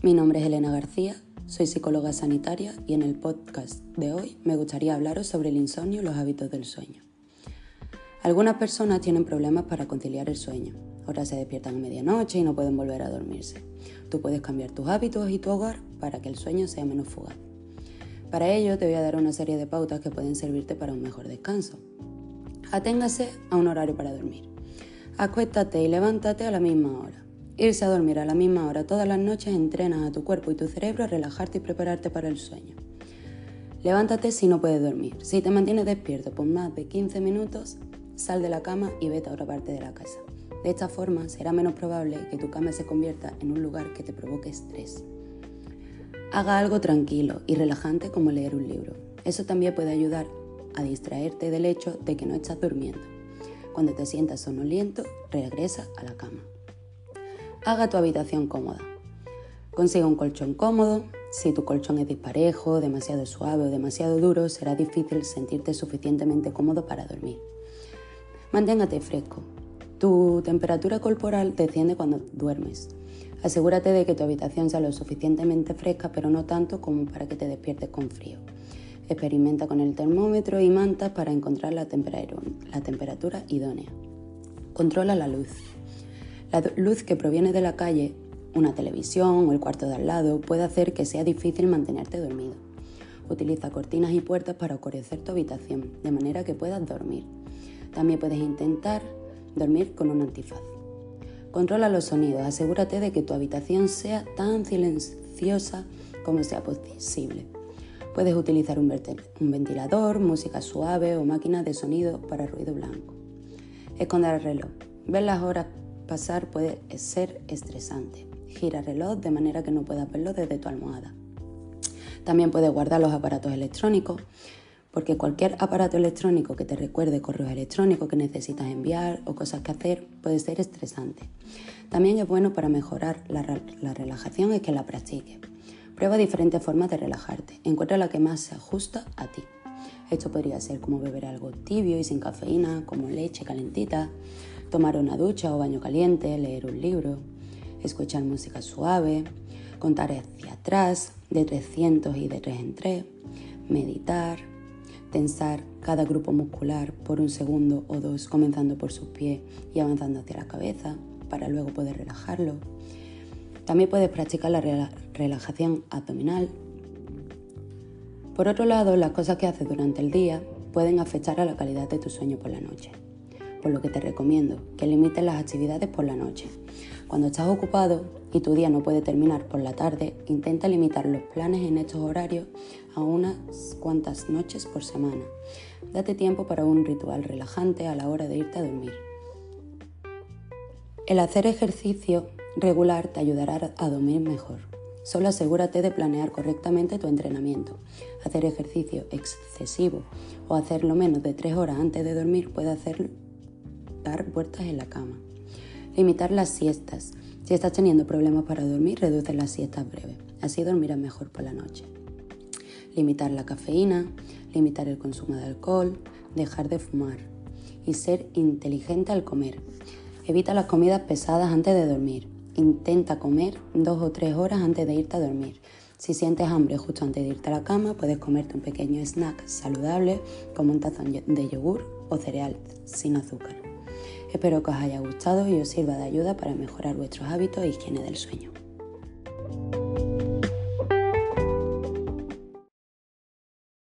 Mi nombre es Elena García, soy psicóloga sanitaria y en el podcast de hoy me gustaría hablaros sobre el insomnio y los hábitos del sueño. Algunas personas tienen problemas para conciliar el sueño. Ahora se despiertan a medianoche y no pueden volver a dormirse. Tú puedes cambiar tus hábitos y tu hogar para que el sueño sea menos fugaz. Para ello te voy a dar una serie de pautas que pueden servirte para un mejor descanso. Aténgase a un horario para dormir. Acuéstate y levántate a la misma hora. Irse a dormir a la misma hora todas las noches entrenas a tu cuerpo y tu cerebro a relajarte y prepararte para el sueño. Levántate si no puedes dormir. Si te mantienes despierto por más de 15 minutos, sal de la cama y vete a otra parte de la casa. De esta forma será menos probable que tu cama se convierta en un lugar que te provoque estrés. Haga algo tranquilo y relajante como leer un libro. Eso también puede ayudar a distraerte del hecho de que no estás durmiendo. Cuando te sientas sonoliento, regresa a la cama. Haga tu habitación cómoda. Consiga un colchón cómodo. Si tu colchón es disparejo, demasiado suave o demasiado duro, será difícil sentirte suficientemente cómodo para dormir. Manténgate fresco. Tu temperatura corporal desciende cuando duermes. Asegúrate de que tu habitación sea lo suficientemente fresca, pero no tanto como para que te despiertes con frío. Experimenta con el termómetro y mantas para encontrar la temperatura, idónea. Controla la luz. La luz que proviene de la calle, una televisión o el cuarto de al lado puede hacer que sea difícil mantenerte dormido. Utiliza cortinas y puertas para oscurecer tu habitación, de manera que puedas dormir. También puedes intentar dormir con un antifaz. Controla los sonidos, asegúrate de que tu habitación sea tan silenciosa como sea posible. Puedes utilizar un ventilador, música suave o máquina de sonido para ruido blanco. Esconder el reloj. Ver las horas pasar puede ser estresante. Gira el reloj de manera que no puedas verlo desde tu almohada. También puedes guardar los aparatos electrónicos, porque cualquier aparato electrónico que te recuerde correos electrónicos que necesitas enviar o cosas que hacer puede ser estresante. También es bueno para mejorar la, la relajación es que la practiques. Prueba diferentes formas de relajarte. Encuentra la que más se ajusta a ti. Esto podría ser como beber algo tibio y sin cafeína, como leche calentita, tomar una ducha o baño caliente, leer un libro, escuchar música suave, contar hacia atrás de 300 y de 3 en 3, meditar, tensar cada grupo muscular por un segundo o dos, comenzando por sus pies y avanzando hacia la cabeza, para luego poder relajarlo también puedes practicar la relajación abdominal. Por otro lado, las cosas que haces durante el día pueden afectar a la calidad de tu sueño por la noche, por lo que te recomiendo que limites las actividades por la noche. Cuando estás ocupado y tu día no puede terminar por la tarde, intenta limitar los planes en estos horarios a unas cuantas noches por semana. Date tiempo para un ritual relajante a la hora de irte a dormir. El hacer ejercicio regular te ayudará a dormir mejor. Solo asegúrate de planear correctamente tu entrenamiento. Hacer ejercicio excesivo o hacerlo menos de 3 horas antes de dormir puede hacer dar vueltas en la cama. Limitar las siestas. Si estás teniendo problemas para dormir, reduce las siestas breves. Así dormirás mejor por la noche. Limitar la cafeína, limitar el consumo de alcohol, dejar de fumar y ser inteligente al comer. Evita las comidas pesadas antes de dormir. Intenta comer dos o tres horas antes de irte a dormir. Si sientes hambre justo antes de irte a la cama, puedes comerte un pequeño snack saludable como un tazón de yogur o cereal sin azúcar. Espero que os haya gustado y os sirva de ayuda para mejorar vuestros hábitos e higiene del sueño.